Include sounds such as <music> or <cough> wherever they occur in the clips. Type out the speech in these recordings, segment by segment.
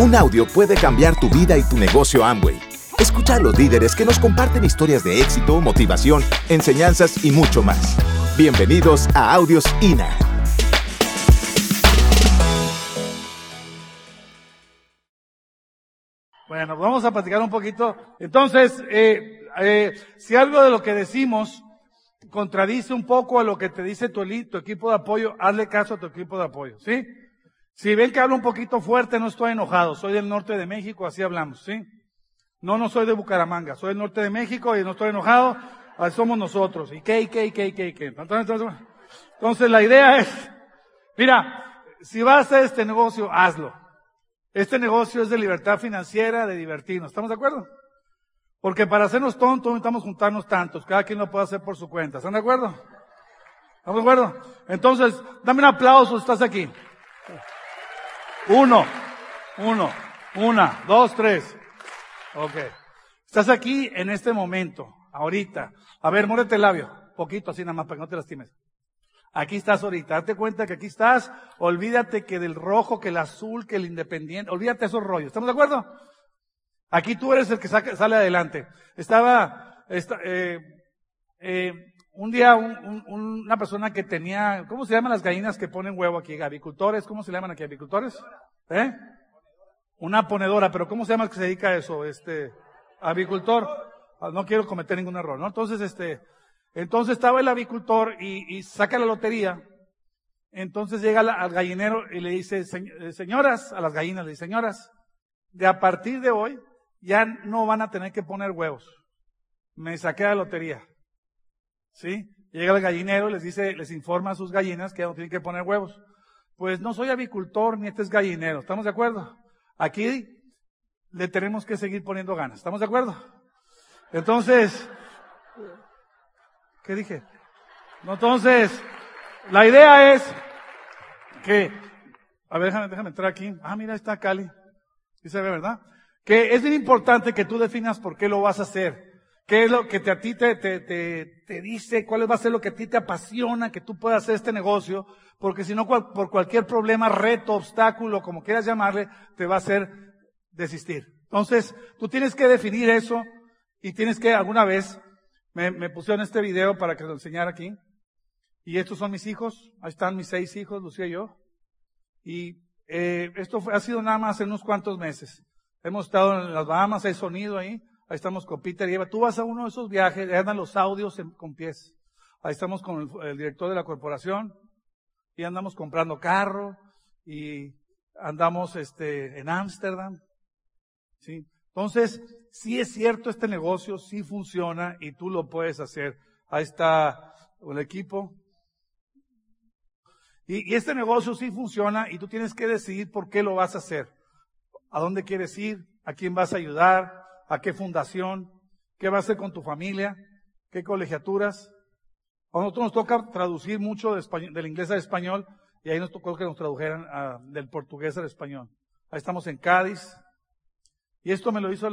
Un audio puede cambiar tu vida y tu negocio Amway. Escucha a los líderes que nos comparten historias de éxito, motivación, enseñanzas y mucho más. Bienvenidos a Audios INA. Bueno, vamos a platicar un poquito. Entonces, eh, eh, si algo de lo que decimos contradice un poco a lo que te dice tu, tu equipo de apoyo, hazle caso a tu equipo de apoyo, ¿sí? Si ven que hablo un poquito fuerte, no estoy enojado. Soy del norte de México, así hablamos, ¿sí? No, no soy de Bucaramanga. Soy del norte de México y no estoy enojado. Así somos nosotros. ¿Y qué, y qué, y qué, y qué, y qué? Entonces, la idea es, mira, si vas a este negocio, hazlo. Este negocio es de libertad financiera, de divertirnos. ¿Estamos de acuerdo? Porque para hacernos tontos necesitamos juntarnos tantos. Cada quien lo puede hacer por su cuenta. ¿Están de acuerdo? ¿Estamos de acuerdo? Entonces, dame un aplauso si estás aquí. Uno, uno, una, dos, tres. Ok. Estás aquí en este momento, ahorita. A ver, muérete el labio. Poquito así nada más para que no te lastimes. Aquí estás ahorita. Date cuenta que aquí estás. Olvídate que del rojo, que el azul, que el independiente. Olvídate esos rollos. ¿Estamos de acuerdo? Aquí tú eres el que sale adelante. Estaba, eh, eh, un día una persona que tenía, ¿cómo se llaman las gallinas que ponen huevo aquí? ¿Avicultores? ¿Cómo se llaman aquí? ¿Avicultores? ¿Eh? Una ponedora, pero ¿cómo se llama el que se dedica a eso? Este, avicultor. Ah, no quiero cometer ningún error, ¿no? Entonces, este, entonces estaba el avicultor y, saca la lotería. Entonces llega al gallinero y le dice, eh, señoras, a las gallinas le dice, señoras, de a partir de hoy ya no van a tener que poner huevos. Me saqué la lotería. ¿Sí? Llega el gallinero y les dice, les informa a sus gallinas que no tienen que poner huevos. Pues no soy avicultor ni este es gallinero. ¿Estamos de acuerdo? Aquí le tenemos que seguir poniendo ganas. ¿Estamos de acuerdo? Entonces, ¿qué dije? Entonces, la idea es que, a ver, déjame, déjame entrar aquí. Ah, mira, está Cali. ¿Sí se ve, verdad? Que es bien importante que tú definas por qué lo vas a hacer. ¿Qué es lo que te, a ti te, te, te, dice? ¿Cuál va a ser lo que a ti te apasiona que tú puedas hacer este negocio? Porque si no, por cualquier problema, reto, obstáculo, como quieras llamarle, te va a hacer desistir. Entonces, tú tienes que definir eso y tienes que alguna vez, me, me pusieron este video para que lo enseñara aquí. Y estos son mis hijos, ahí están mis seis hijos, Lucía y yo. Y eh, esto ha sido nada más en unos cuantos meses. Hemos estado en las Bahamas, hay sonido ahí. Ahí estamos con Peter y Eva. Tú vas a uno de esos viajes, andan los audios con pies. Ahí estamos con el, director de la corporación y andamos comprando carro y andamos este, en Ámsterdam. ¿sí? Entonces, sí es cierto este negocio, sí funciona y tú lo puedes hacer. Ahí está el equipo. Y, y este negocio sí funciona y tú tienes que decidir por qué lo vas a hacer. ¿A dónde quieres ir? ¿A quién vas a ayudar? A qué fundación, qué va a hacer con tu familia, qué colegiaturas. A nosotros nos toca traducir mucho del inglés al español y ahí nos tocó que nos tradujeran ah, del portugués al español. Ahí estamos en Cádiz. Y esto me lo hizo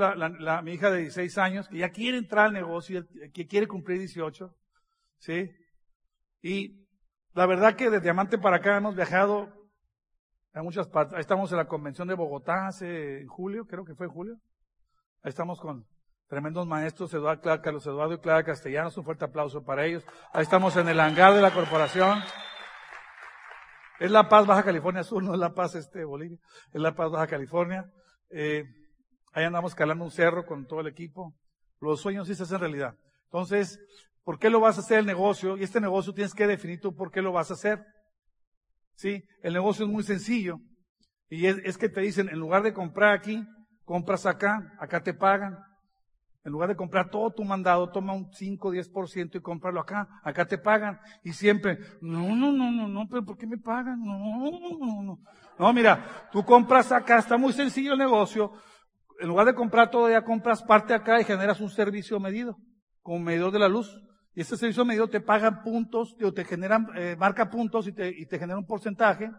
mi hija de 16 años, que ya quiere entrar al negocio, que quiere cumplir 18. ¿Sí? Y la verdad que de Diamante para acá hemos viajado a muchas partes. Ahí estamos en la convención de Bogotá hace en julio, creo que fue en julio. Ahí estamos con tremendos maestros, Eduardo, Carlos Eduardo y Clara Castellanos. Un fuerte aplauso para ellos. Ahí estamos en el hangar de la corporación. Es La Paz, Baja California Sur, no es La Paz, este, Bolivia. Es La Paz, Baja California. Eh, ahí andamos calando un cerro con todo el equipo. Los sueños sí se hacen realidad. Entonces, ¿por qué lo vas a hacer el negocio? Y este negocio tienes que definir tú por qué lo vas a hacer. Sí, el negocio es muy sencillo. Y es que te dicen, en lugar de comprar aquí, compras acá, acá te pagan. En lugar de comprar todo tu mandado, toma un 5, 10% y cómpralo acá, acá te pagan. Y siempre, no, no, no, no, no, pero ¿por qué me pagan? No, no, no, no. No, mira, tú compras acá, está muy sencillo el negocio. En lugar de comprar todo, ya compras parte acá y generas un servicio medido, como medidor de la luz. Y ese servicio medido te pagan puntos, te, te generan, eh, marca puntos y te, y te genera un porcentaje.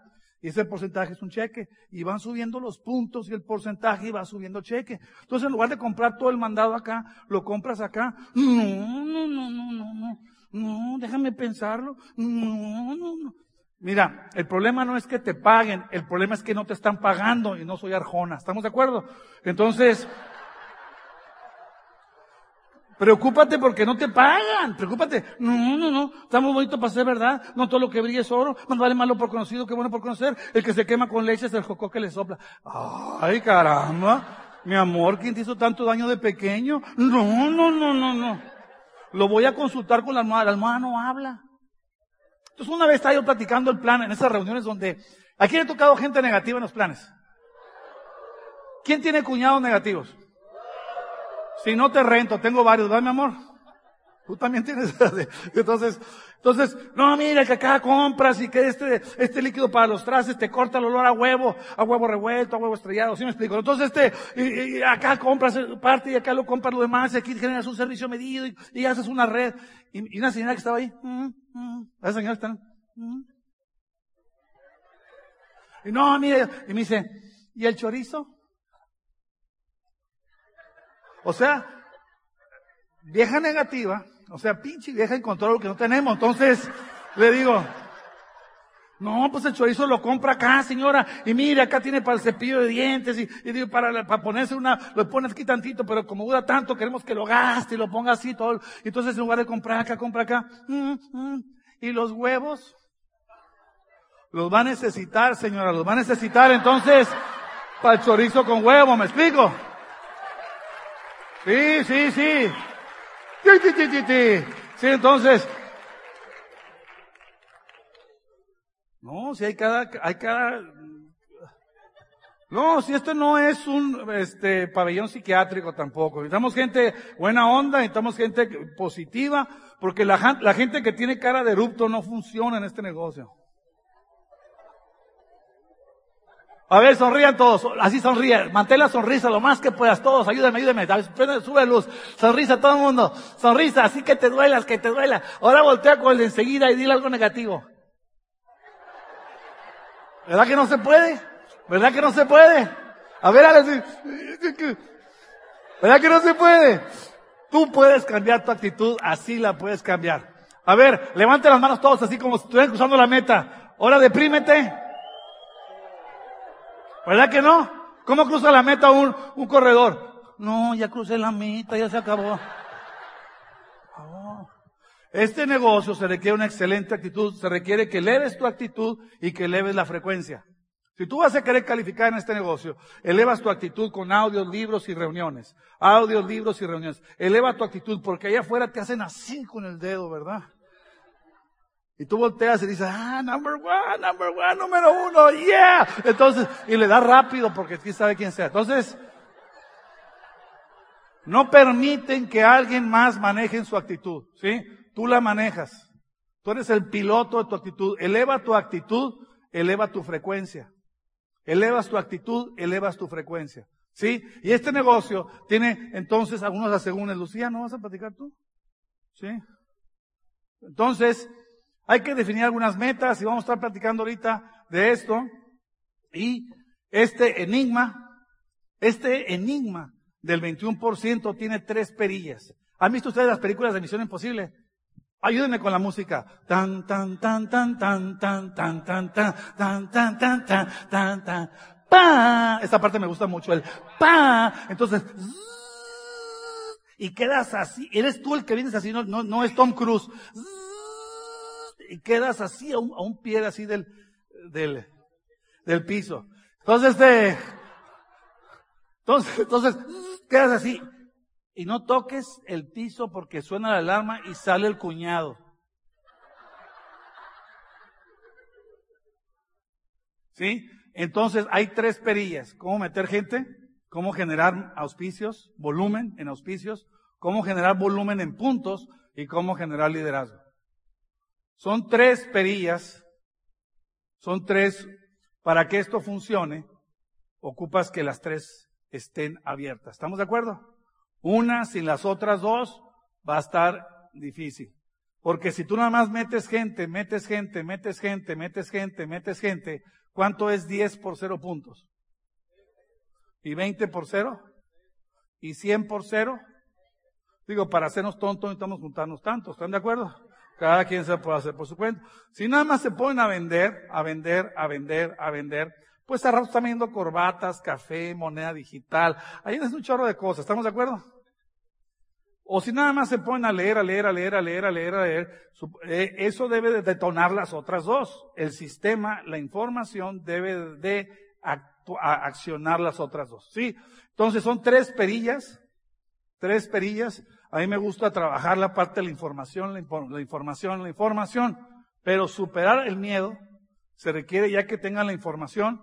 Y ese porcentaje es un cheque. Y van subiendo los puntos y el porcentaje y va subiendo cheque. Entonces, en lugar de comprar todo el mandado acá, lo compras acá. No, no, no, no, no, no. No, déjame pensarlo. No, no, no. Mira, el problema no es que te paguen, el problema es que no te están pagando y no soy Arjona. ¿Estamos de acuerdo? Entonces, Preocúpate porque no te pagan. Preocúpate. No, no, no. Estamos bonitos para ser verdad. No todo lo que brilla es oro. Más vale malo por conocido que bueno por conocer. El que se quema con leche es el jocó que le sopla. Ay, caramba. Mi amor, ¿quién te hizo tanto daño de pequeño? No, no, no, no, no. Lo voy a consultar con la almohada. La almohada no habla. Entonces una vez estaba yo platicando el plan en esas reuniones donde, ¿a quién he tocado gente negativa en los planes? ¿Quién tiene cuñados negativos? Si no te rento, tengo varios, ¿verdad, mi amor? Tú también tienes. <laughs> entonces, entonces, no, mira que acá compras y que este, este líquido para los trastes te corta el olor a huevo, a huevo revuelto, a huevo estrellado, ¿sí me explico? Entonces, este, y, acá compras parte y acá lo compras lo demás, y aquí generas un servicio medido y, haces una red. Y, una señora que estaba ahí, mm, mm, esa señora está, mm. y no, mire, y me dice, ¿y el chorizo? O sea, vieja negativa, o sea, pinche vieja encontró lo que no tenemos. Entonces, le digo, no, pues el chorizo lo compra acá, señora. Y mire, acá tiene para el cepillo de dientes. Y, digo, para, para ponerse una, lo pones aquí tantito, pero como dura tanto, queremos que lo gaste y lo ponga así todo. Entonces, en lugar de comprar acá, compra acá. Mm, mm. Y los huevos, los va a necesitar, señora, los va a necesitar. Entonces, para el chorizo con huevo, ¿me explico? Sí, sí, sí. Sí, entonces. No, si hay cada, hay cada. No, si esto no es un este pabellón psiquiátrico tampoco. Necesitamos gente buena onda, necesitamos gente positiva, porque la, la gente que tiene cara de erupto no funciona en este negocio. A ver, sonrían todos, así sonríe, mantén la sonrisa lo más que puedas, todos, ayúdame, ayúdame, sube luz, sonrisa todo el mundo, sonrisa, así que te duelas, que te duela. Ahora voltea con el de enseguida y dile algo negativo. ¿Verdad que no se puede? ¿Verdad que no se puede? A ver, Alex, ¿verdad que no se puede? Tú puedes cambiar tu actitud, así la puedes cambiar. A ver, levante las manos todos, así como si estuvieran cruzando la meta. Ahora deprímete. ¿Verdad que no? ¿Cómo cruza la meta un, un corredor? No, ya crucé la meta, ya se acabó. Oh. Este negocio se requiere una excelente actitud, se requiere que eleves tu actitud y que eleves la frecuencia. Si tú vas a querer calificar en este negocio, elevas tu actitud con audios, libros y reuniones. Audios, libros y reuniones. Eleva tu actitud porque allá afuera te hacen así con el dedo, ¿verdad? Y tú volteas y dices, ah, number one, number one, número uno, yeah. Entonces, y le da rápido porque quién sabe quién sea. Entonces, no permiten que alguien más maneje su actitud, ¿sí? Tú la manejas. Tú eres el piloto de tu actitud. Eleva tu actitud, eleva tu frecuencia. Elevas tu actitud, elevas tu frecuencia. ¿Sí? Y este negocio tiene entonces algunos asegúnes. Lucía, ¿no vas a platicar tú? ¿Sí? Entonces, hay que definir algunas metas y vamos a estar platicando ahorita de esto. Y este enigma, este enigma del 21% tiene tres perillas. ¿Han visto ustedes las películas de Misión Imposible? Ayúdenme con la música. Tan, tan, tan, tan, tan, tan, tan, tan, tan, tan, tan, tan, tan, tan, tan, pa. Esta parte me gusta mucho, el pa. Entonces, y quedas así. Eres tú el que vienes así, no, no, no es Tom Cruise y quedas así a un, pie así del, del, del piso. Entonces, este, entonces, entonces, quedas así. Y no toques el piso porque suena la alarma y sale el cuñado. ¿Sí? Entonces hay tres perillas. ¿Cómo meter gente? ¿Cómo generar auspicios, volumen en auspicios? ¿Cómo generar volumen en puntos? Y cómo generar liderazgo. Son tres perillas, son tres, para que esto funcione, ocupas que las tres estén abiertas. ¿Estamos de acuerdo? Una sin las otras dos va a estar difícil. Porque si tú nada más metes gente, metes gente, metes gente, metes gente, metes gente, ¿cuánto es 10 por 0 puntos? ¿Y 20 por 0? ¿Y 100 por 0? Digo, para hacernos tontos necesitamos juntarnos tantos, ¿están de acuerdo? Cada quien se puede hacer por su cuenta. Si nada más se ponen a vender, a vender, a vender, a vender, pues a rato están viendo corbatas, café, moneda digital. Ahí es un chorro de cosas. ¿Estamos de acuerdo? O si nada más se ponen a leer, a leer, a leer, a leer, a leer, a leer, eh, eso debe de detonar las otras dos. El sistema, la información debe de accionar las otras dos. ¿Sí? Entonces son tres perillas, tres perillas. A mí me gusta trabajar la parte de la información, la, información, la información. Pero superar el miedo se requiere ya que tengan la información.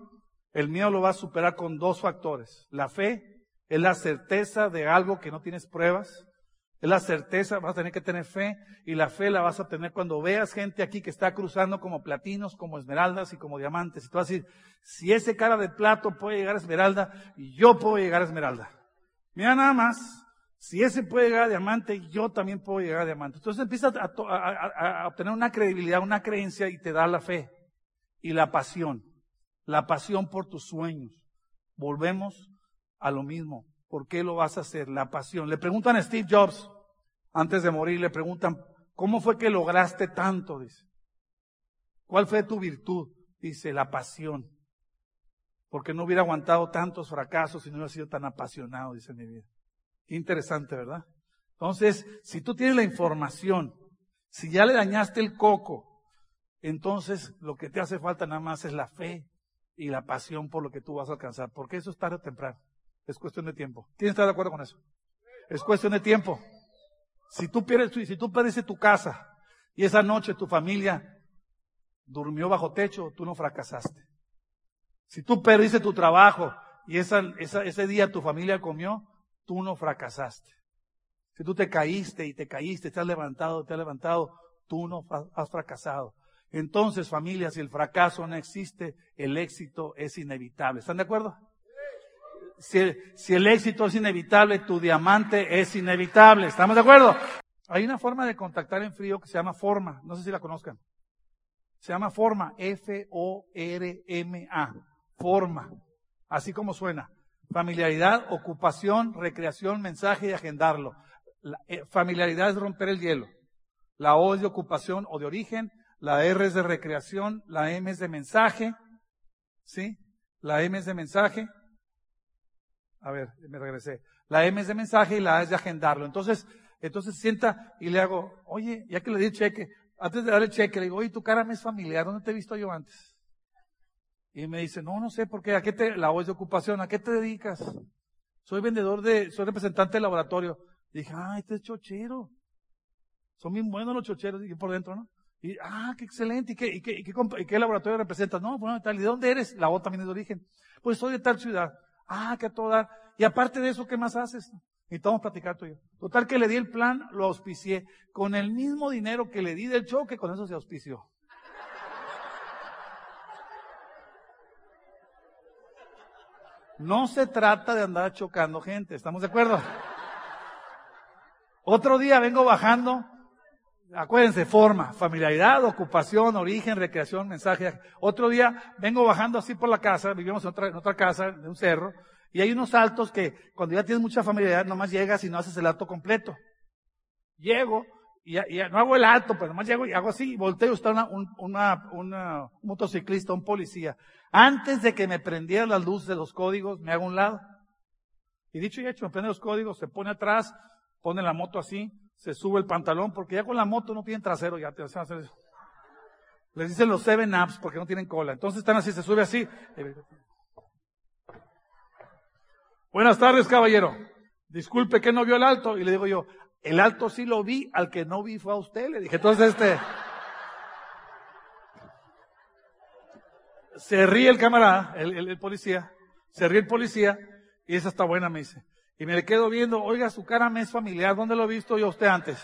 El miedo lo va a superar con dos factores. La fe es la certeza de algo que no tienes pruebas es la certeza, vas a tener que tener fe y la fe la vas a tener cuando veas gente aquí que está cruzando como platinos, como esmeraldas y como diamantes. Y tú vas a decir, si ese cara de plato puede llegar a esmeralda, yo puedo llegar a esmeralda. Mira nada más, si ese puede llegar a diamante, yo también puedo llegar a diamante. Entonces empiezas a, obtener una credibilidad, una creencia y te da la fe y la pasión. La pasión por tus sueños. Volvemos a lo mismo. ¿Por qué lo vas a hacer? La pasión. Le preguntan a Steve Jobs, antes de morir, le preguntan, ¿cómo fue que lograste tanto? Dice. ¿Cuál fue tu virtud? Dice, la pasión. Porque no hubiera aguantado tantos fracasos si no hubiera sido tan apasionado, dice mi vida. Interesante, ¿verdad? Entonces, si tú tienes la información, si ya le dañaste el coco, entonces lo que te hace falta nada más es la fe y la pasión por lo que tú vas a alcanzar, porque eso es tarde o temprano. Es cuestión de tiempo. ¿Quién está de acuerdo con eso? Es cuestión de tiempo. Si tú pierdes, si tú perdiste tu casa y esa noche tu familia durmió bajo techo, tú no fracasaste. Si tú perdiste tu trabajo y ese día tu familia comió, tú no fracasaste. Si tú te caíste y te caíste, te has levantado, te has levantado, tú no has fracasado. Entonces, familia, si el fracaso no existe, el éxito es inevitable. ¿Están de acuerdo? si, el éxito es inevitable, tu diamante es inevitable. ¿Estamos de acuerdo? Hay una forma de contactar en frío que se llama forma. No sé si la conozcan. Se llama forma. F-O-R-M-A. Forma. Así como suena. Familiaridad, ocupación, recreación, mensaje y agendarlo. La, eh, familiaridad es romper el hielo. La O es de ocupación o de origen. La R es de recreación. La M es de mensaje. ¿Sí? La M es de mensaje. A ver, me regresé. La M es de mensaje y la A es de agendarlo. Entonces, entonces sienta y le hago, oye, ya que le di el cheque, antes de darle el cheque, le digo, oye, tu cara me es familiar, ¿dónde te he visto yo antes? Y me dice, no, no sé, ¿por qué? ¿A qué te, la es de ocupación, ¿a qué te dedicas? Soy vendedor de, soy representante del laboratorio. dije, ah, este es chochero. Son bien buenos los chocheros, y por dentro, ¿no? Y, ah, qué excelente, ¿y qué, y qué, y qué, laboratorio representas? No, bueno, tal, ¿y de dónde eres? La O también es de origen. Pues soy de tal ciudad. Ah, que a toda. Y aparte de eso, ¿qué más haces? Y a platicar tú y yo. Total que le di el plan, lo auspicié. Con el mismo dinero que le di del choque, con eso se auspició. No se trata de andar chocando gente, ¿estamos de acuerdo? Otro día vengo bajando, acuérdense, forma, familiaridad, ocupación, origen, recreación, mensaje. Otro día vengo bajando así por la casa, vivimos en otra, en casa, de un cerro, y hay unos saltos que cuando ya tienes mucha familiaridad nomás llegas y no haces el alto completo. Llego y, no hago el alto, pero nomás llego y hago así, y volteo y está una, una, un motociclista, un policía. Antes de que me prendiera las luces de los códigos, me hago un lado. Y dicho y hecho, me prende los códigos, se pone atrás, pone la moto así, se sube el pantalón, porque ya con la moto no tienen trasero, ya te hacen hacer eso. Les dicen los seven ups porque no tienen cola. Entonces están así, se sube así. Buenas tardes, caballero. Disculpe que no vio el alto. Y le digo yo, el alto sí lo vi, al que no vi fue a usted. Le dije, entonces este. Se ríe el camarada, el, policía, se ríe el policía, y esa está buena, me dice. Y me le quedo viendo, oiga, su cara me es familiar, ¿dónde lo he visto yo a usted antes?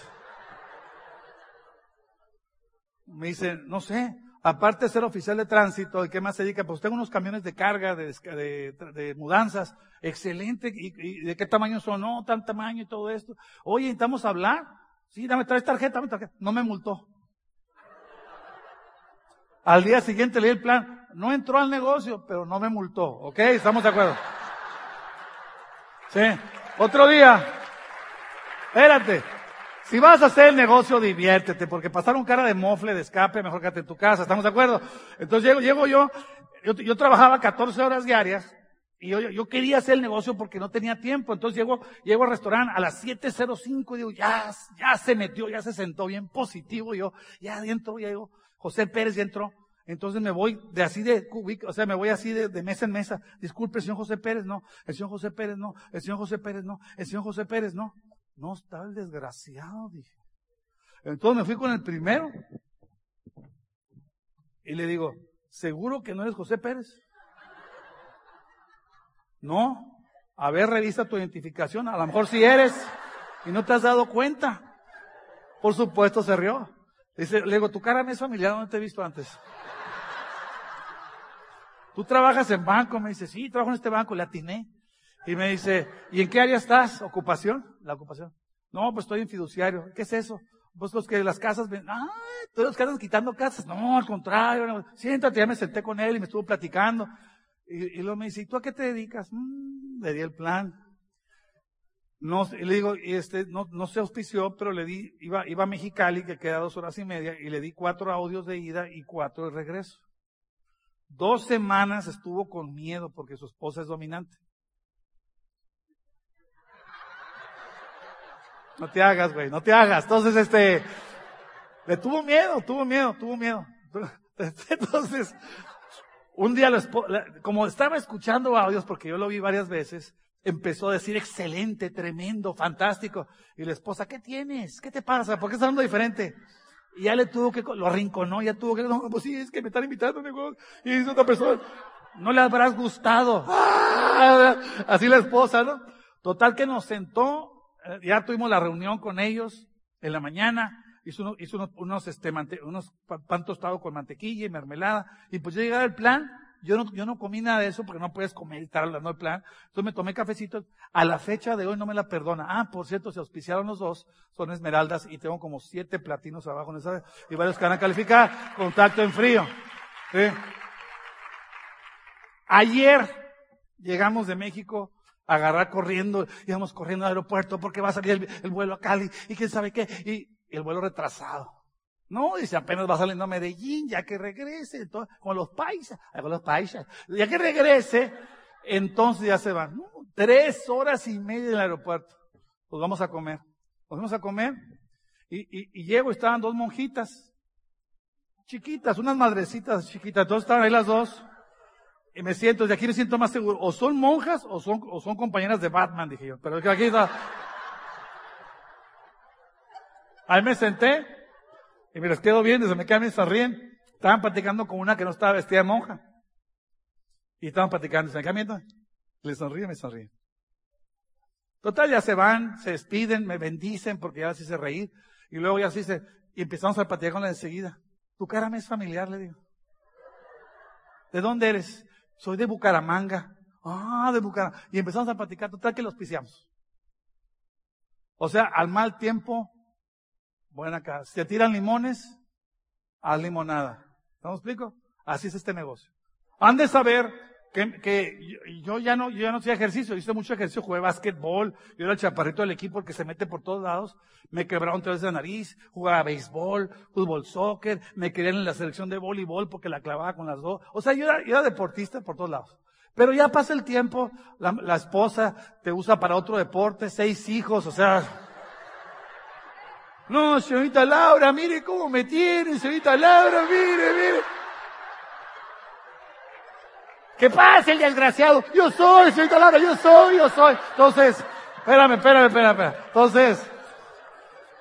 Me dice, no sé, aparte de ser oficial de tránsito, ¿de qué más se dedica? Pues tengo unos camiones de carga, de, de, mudanzas, excelente, ¿Y, de qué tamaño son? No, tan tamaño y todo esto. Oye, ¿necesitamos hablar? Sí, dame, traes tarjeta, dame tarjeta. No me multó. Al día siguiente leí el plan, no entró al negocio, pero no me multó, ¿ok? ¿Estamos de acuerdo? Sí. Otro día, espérate, Si vas a hacer el negocio, diviértete, porque pasar un cara de mofle, de escape, mejor quédate en tu casa, ¿estamos de acuerdo? Entonces llego, llego yo, yo, yo trabajaba 14 horas diarias, y yo, yo, quería hacer el negocio porque no tenía tiempo. Entonces llego, llego al restaurante a las 7.05 y digo, ya, ya se metió, ya se sentó bien positivo. yo, ya adentro, ya digo, José Pérez ya entró. Entonces me voy de así de o sea, me voy así de, de, mesa en mesa. Disculpe, el señor José Pérez, no. El señor José Pérez, no. El señor José Pérez, no. El señor José Pérez, no. No está el desgraciado, dije. Entonces me fui con el primero. Y le digo, ¿seguro que no eres José Pérez? No. A ver, revisa tu identificación. A lo mejor si eres y no te has dado cuenta. Por supuesto se rió. Dice, le digo, tu cara me es familiar, no te he visto antes. Tú trabajas en banco, me dice, sí, trabajo en este banco, le atiné. Y me dice, ¿y en qué área estás? ¿Ocupación? La ocupación. No, pues estoy en fiduciario. ¿Qué es eso? Pues los que las casas ven, ah, todos los andan quitando casas. No, al contrario, siéntate, ya me senté con él y me estuvo platicando. Y, luego me dice, ¿y tú a qué te dedicas? Mm, le di el plan. No, le digo, y este, no, no se auspició, pero le di, iba, iba a Mexicali, que queda dos horas y media, y le di cuatro audios de ida y cuatro de regreso. Dos semanas estuvo con miedo porque su esposa es dominante. No te hagas, güey, no te hagas. Entonces, este, le tuvo miedo, tuvo miedo, tuvo miedo. <laughs> Entonces, un día, como estaba escuchando audios, porque yo lo vi varias veces, empezó a decir excelente, tremendo, fantástico. Y la esposa, ¿qué tienes? ¿Qué te pasa? ¿Por qué estás hablando diferente? Y ya le tuvo que, lo arrinconó, ya tuvo que, no, pues sí, es que me están invitando, y dice otra persona, no le habrás gustado. <laughs> Así la esposa, ¿no? Total que nos sentó, ya tuvimos la reunión con ellos en la mañana, hizo, hizo unos, unos, este, unos pan tostados con mantequilla y mermelada. Y pues yo llegué al plan, yo no, yo no comí nada de eso porque no puedes comer y estar hablando del plan. Entonces me tomé cafecito. A la fecha de hoy no me la perdona. Ah, por cierto, se auspiciaron los dos. Son esmeraldas y tengo como siete platinos abajo en esa, y varios que van a calificar. Contacto en frío. Ayer llegamos de México agarrar corriendo, íbamos corriendo al aeropuerto porque va a salir el, el vuelo a Cali y quién sabe qué. Y el vuelo retrasado. No, dice, apenas va saliendo a Medellín, ya que regrese, entonces, con los paisas, con los paisas, ya que regrese, entonces ya se van. tres horas y media en el aeropuerto. Pues vamos a comer. Pues vamos a comer. Y, y, y llego, estaban dos monjitas, chiquitas, unas madrecitas chiquitas, entonces estaban ahí las dos. Y me siento, de aquí me siento más seguro. O son monjas o son, o son compañeras de Batman, dije yo. Pero aquí está. Ahí me senté y me les quedo viendo, se me quedan y sonríen. Estaban platicando con una que no estaba vestida de monja. Y estaban platicando, se me quedan viendo. Les sonríe, me sonríen. Total, ya se van, se despiden, me bendicen porque ya las hice reír. Y luego ya se dice, y empezamos a platicar con la enseguida. Tu cara me es familiar, le digo. ¿De dónde eres? Soy de Bucaramanga. Ah, de Bucaramanga. Y empezamos a platicar, total que los piciamos. O sea, al mal tiempo, bueno acá. Si te tiran limones, haz limonada. ¿No me explico? Así es este negocio. Han de saber que, que yo, ya no, yo ya no hacía ejercicio, hice mucho ejercicio, jugué básquetbol, yo era el chaparrito del equipo el que se mete por todos lados, me quebraron tres la nariz, jugaba béisbol, fútbol, soccer, me querían en la selección de voleibol porque la clavaba con las dos. O sea, yo era, yo era deportista por todos lados. Pero ya pasa el tiempo, la, la esposa te usa para otro deporte, seis hijos, o sea, no, señorita Laura, mire cómo me tiene, señorita Laura, mire, mire. ¿Qué pasa el desgraciado? Yo soy, señorita Laura, yo soy, yo soy. Entonces, espérame, espérame, espérame, Entonces,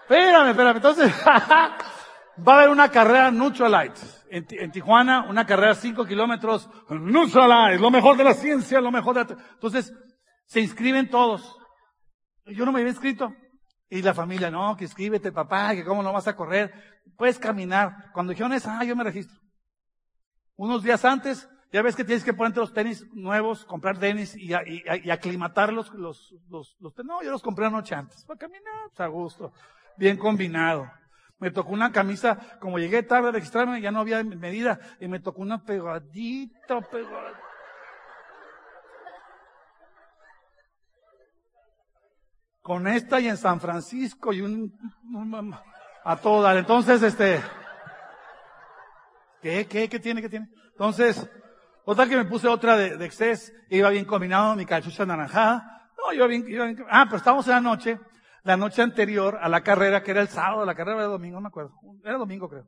espérame, espérame. Entonces, <laughs> va a haber una carrera Light En, Tijuana, una carrera cinco kilómetros. Light, lo mejor de la ciencia, lo mejor de... Entonces, se inscriben todos. Yo no me había inscrito. Y la familia, no, que escríbete papá, que cómo no vas a correr. Puedes caminar. Cuando dijeron eso, ah, yo me registro. Unos días antes, ya ves que tienes que ponerte los tenis nuevos, comprar tenis y, y, aclimatar los, los, No, yo los compré una noche antes. Para caminar, pues a gusto. Bien combinado. Me tocó una camisa, como llegué tarde a registrarme, ya no había medida, y me tocó una pegadita, pegadita. con esta y en San Francisco y un, a todas. Entonces, este, ¿qué, qué, qué tiene, qué tiene? Entonces, otra que me puse otra de, de Excess, iba bien combinado, mi cachucha naranjada. No, iba bien, iba bien, ah, pero estábamos en la noche, la noche anterior a la carrera, que era el sábado, la carrera era domingo, no me acuerdo. Era domingo, creo.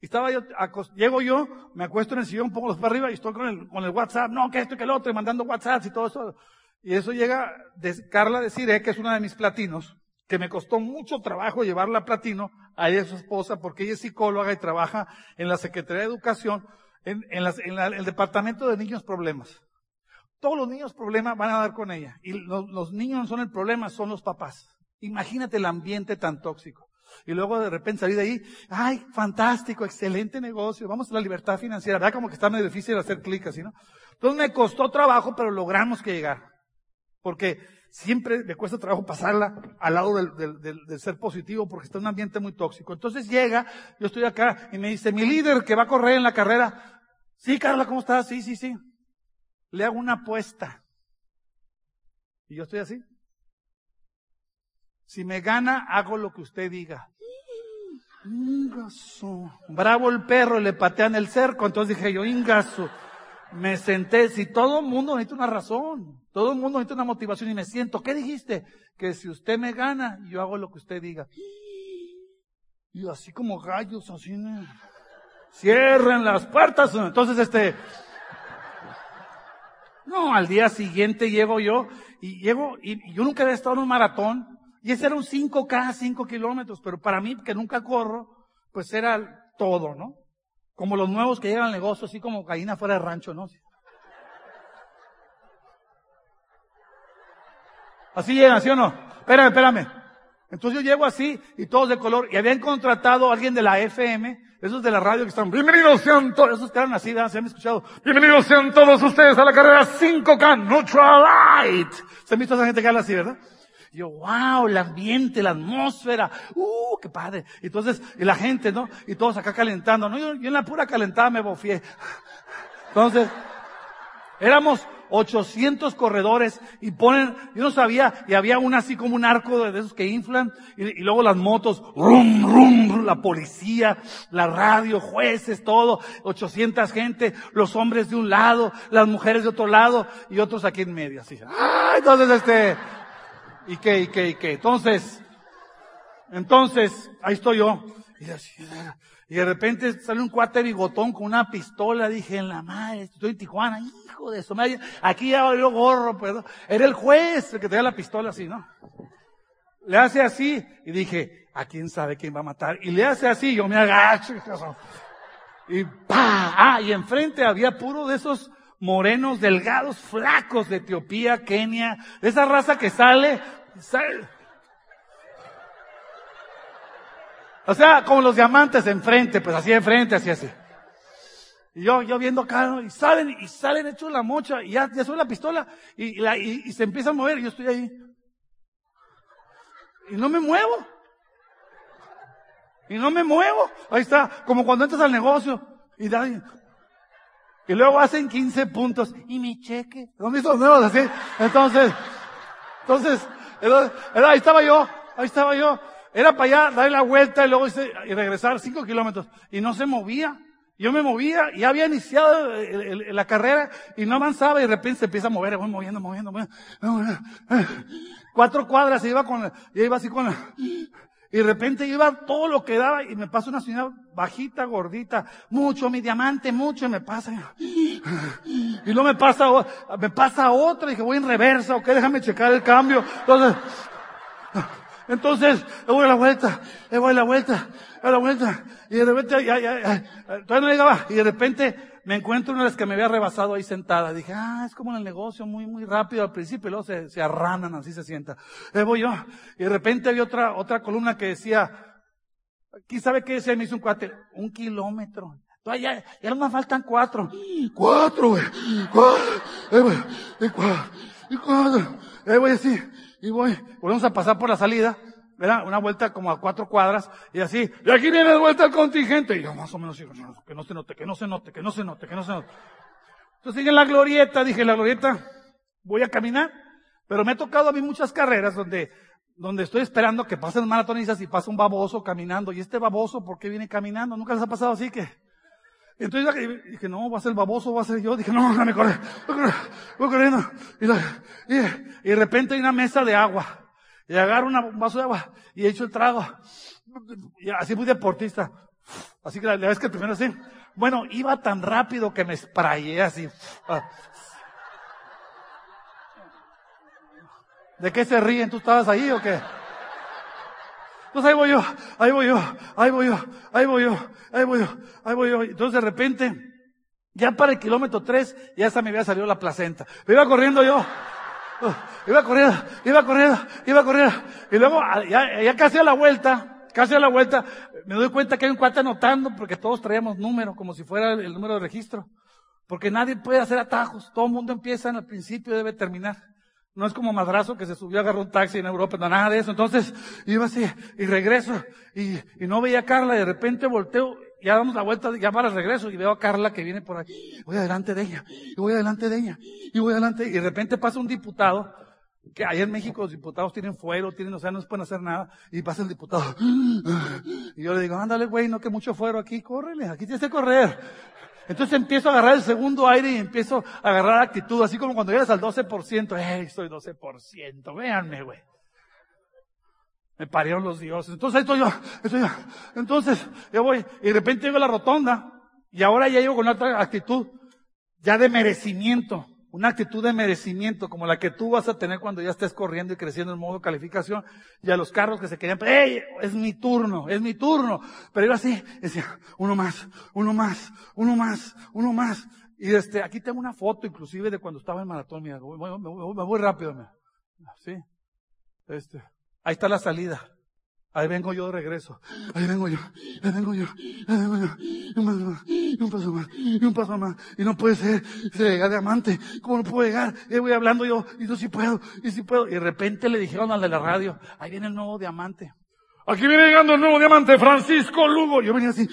Y estaba yo, llego yo, me acuesto en el sillón, pongo los para arriba y estoy con el, con el WhatsApp, no, que esto y que el otro, y mandando WhatsApp y todo eso. Y eso llega de Carla Desiree, que es una de mis platinos, que me costó mucho trabajo llevarla a platino, a ella su esposa, porque ella es psicóloga y trabaja en la Secretaría de Educación, en, en, el Departamento de Niños Problemas. Todos los niños problemas van a dar con ella. Y los, los niños no son el problema, son los papás. Imagínate el ambiente tan tóxico. Y luego de repente salí de ahí, ay, fantástico, excelente negocio, vamos a la libertad financiera. ¿Verdad? Como que está medio difícil hacer clic así, ¿no? Entonces me costó trabajo, pero logramos que llegar. Porque siempre me cuesta trabajo pasarla al lado del, del, ser positivo porque está en un ambiente muy tóxico. Entonces llega, yo estoy acá y me dice, mi líder que va a correr en la carrera, sí, Carla, ¿cómo estás? Sí, sí, sí. Le hago una apuesta. Y yo estoy así. Si me gana, hago lo que usted diga. Ingaso. Bravo el perro, le patean el cerco. Entonces dije yo, ingaso. Me senté. Si todo el mundo necesita una razón, todo el mundo necesita una motivación y me siento. ¿Qué dijiste? Que si usted me gana, yo hago lo que usted diga. Y así como gallos, así. Cierren las puertas. Entonces este. No, al día siguiente llego yo y llego y yo nunca había estado en un maratón y ese era un 5K, 5 kilómetros, pero para mí, que nunca corro, pues era todo, ¿no? Como los nuevos que llegan al negocio, así como gallina fuera de rancho, ¿no? Así llegan, ¿sí o no? Espérame, espérame. Entonces yo llego así y todos de color y habían contratado a alguien de la FM, esos de la radio que están, bienvenidos sean todos, esos que eran así, se han escuchado, bienvenidos sean todos ustedes a la carrera 5K Neutralite. Se han visto a esa gente que habla así, ¿verdad? Y yo, wow, el ambiente, la atmósfera, uh, qué padre. Entonces, y la gente, ¿no? Y todos acá calentando, ¿no? Yo, en la pura calentada me bofié. Entonces, éramos 800 corredores y ponen, yo no sabía, y había una así como un arco de, esos que inflan, y, luego las motos, rum, rum, la policía, la radio, jueces, todo, 800 gente, los hombres de un lado, las mujeres de otro lado, y otros aquí en medio, así. Ah, entonces este, ¿Y qué, y qué, y qué? Entonces, entonces, ahí estoy yo. Y, de repente sale un cuate bigotón con una pistola. Dije, en la madre, estoy en Tijuana, hijo de eso. Aquí ya valió gorro, pues. Era el juez el que tenía la pistola así, ¿no? Le hace así. Y dije, ¿a quién sabe quién va a matar? Y le hace así, yo me agacho. Y pa, ah, y enfrente había puro de esos morenos, delgados, flacos de Etiopía, Kenia, esa raza que sale, sale. O sea, como los diamantes enfrente, pues así enfrente, así, así. Y yo, yo viendo acá, y salen, y salen hechos la mocha, y ya, ya sube la pistola, y, y, se empieza a mover, y yo estoy ahí. Y no me muevo. Y no me muevo. Ahí está, como cuando entras al negocio, y da, y luego hacen 15 puntos. Y mi cheque. ¿Son estos nuevos así? Entonces, entonces, ahí estaba yo, ahí estaba yo. Era para allá, darle la vuelta y luego y regresar 5 kilómetros. Y no se movía. Yo me movía, y había iniciado la carrera y no avanzaba y de repente se empieza a mover, voy moviendo, moviendo, moviendo. Cuatro cuadras y iba con, y iba así con la, y de repente iba todo lo que daba y me pasa una señora bajita, gordita, mucho, mi diamante, mucho, y me pasa. Y luego me pasa, me pasa otra, y dije, voy en reversa, ok, déjame checar el cambio. Entonces, entonces, le voy a la vuelta, le voy a la vuelta, a la vuelta, y de repente, ya, ya, ya, todavía no llegaba, y de repente, me encuentro una de las que me había rebasado ahí sentada. Dije, ah, es como en el negocio, muy, muy rápido al principio, y luego se, se arranan, así se sienta. Ahí voy yo. Y de repente había otra, otra columna que decía, ¿quién sabe qué decía? Me hizo un cuate, un kilómetro. Todavía, ya, me faltan cuatro. Cuatro, güey. Cuatro. y cuatro. Y cuatro. Ahí voy así. Y voy. Volvemos a pasar por la salida. ¿Verdad? Una vuelta como a cuatro cuadras y así, y aquí viene de vuelta el contingente. Y yo más o menos que no se note, que no se note, que no se note, que no se note. Entonces en la glorieta, dije, la glorieta, voy a caminar, pero me ha tocado a mí muchas carreras donde donde estoy esperando que pasen maratonistas y pasa un baboso caminando. ¿Y este baboso por qué viene caminando? ¿Nunca les ha pasado así que? Entonces dije, no, va a ser el baboso, va a ser yo. Dije, no, déjame correr, voy corriendo. Y, de repente hay una mesa de agua. Y agarro un vaso de agua y echo el trago. Y así muy deportista. Así que la, vez que primero así. Bueno, iba tan rápido que me sprayé así. ¿De qué se ríen? ¿Tú estabas ahí o qué? Entonces ahí voy yo, ahí voy yo, ahí voy yo, ahí voy yo, ahí voy yo, ahí voy yo. Entonces de repente, ya para el kilómetro tres, ya hasta me había salido la placenta. Me iba corriendo yo. Uh, iba corriendo, iba corriendo, iba corriendo. Y luego, ya, ya casi a la vuelta, casi a la vuelta, me doy cuenta que hay un cuate anotando porque todos traíamos número, como si fuera el número de registro. Porque nadie puede hacer atajos. Todo el mundo empieza en el principio y debe terminar. No es como madrazo que se subió, agarró un taxi en Europa, no, nada de eso. Entonces, iba así, y regreso, y, y no veía Carla, y de repente volteo, ya damos la vuelta, ya para el regreso, y veo a Carla que viene por aquí. Voy adelante de ella, y voy adelante de ella, y voy adelante, y de repente pasa un diputado, que allá en México los diputados tienen fuero, tienen, o sea, no se pueden hacer nada, y pasa el diputado. <gasps> Y yo le digo, ándale, güey, no que mucho fuero aquí, córrele, aquí tienes que correr. Entonces empiezo a agarrar el segundo aire y empiezo a agarrar actitud, así como cuando llegas al 12%, ¡eh, soy 12%! Véanme, güey. Me parieron los dioses. Entonces estoy yo, estoy yo. Entonces, yo voy, y de repente llego a la rotonda, y ahora ya llego con otra actitud, ya de merecimiento. Una actitud de merecimiento como la que tú vas a tener cuando ya estés corriendo y creciendo en modo calificación. Y a los carros que se querían, ¡Ey! Es mi turno, es mi turno. Pero yo así, decía, uno más, uno más, uno más, uno más. Y este, aquí tengo una foto inclusive de cuando estaba en maratón, mira, me voy, rápido, mira. Sí. Este, ahí está la salida. Ahí vengo yo de regreso. Ahí vengo yo. Ahí vengo yo. Ahí vengo yo. Un paso más. Un paso más. Y un paso más. Y no puede ser. Se llega diamante. ¿Cómo no puedo llegar? Y voy hablando yo. Y no si puedo. Y si puedo. Y de repente le dijeron al de la radio. Ahí viene el nuevo diamante. Aquí viene llegando el nuevo diamante, Francisco Lugo. Yo venía así.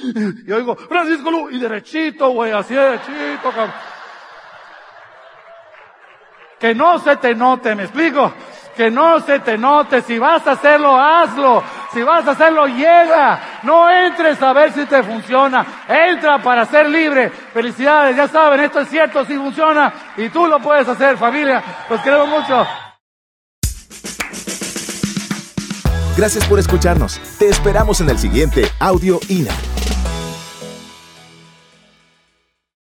Y oigo, Francisco Lugo. Y derechito, güey. Así derechito, cabrón. Que no se te note, ¿me explico? Que no se te note. Si vas a hacerlo, hazlo. Si vas a hacerlo, llega. No entres a ver si te funciona. Entra para ser libre. Felicidades, ya saben, esto es cierto, si funciona. Y tú lo puedes hacer, familia. Los queremos mucho. Gracias por escucharnos. Te esperamos en el siguiente Audio INA.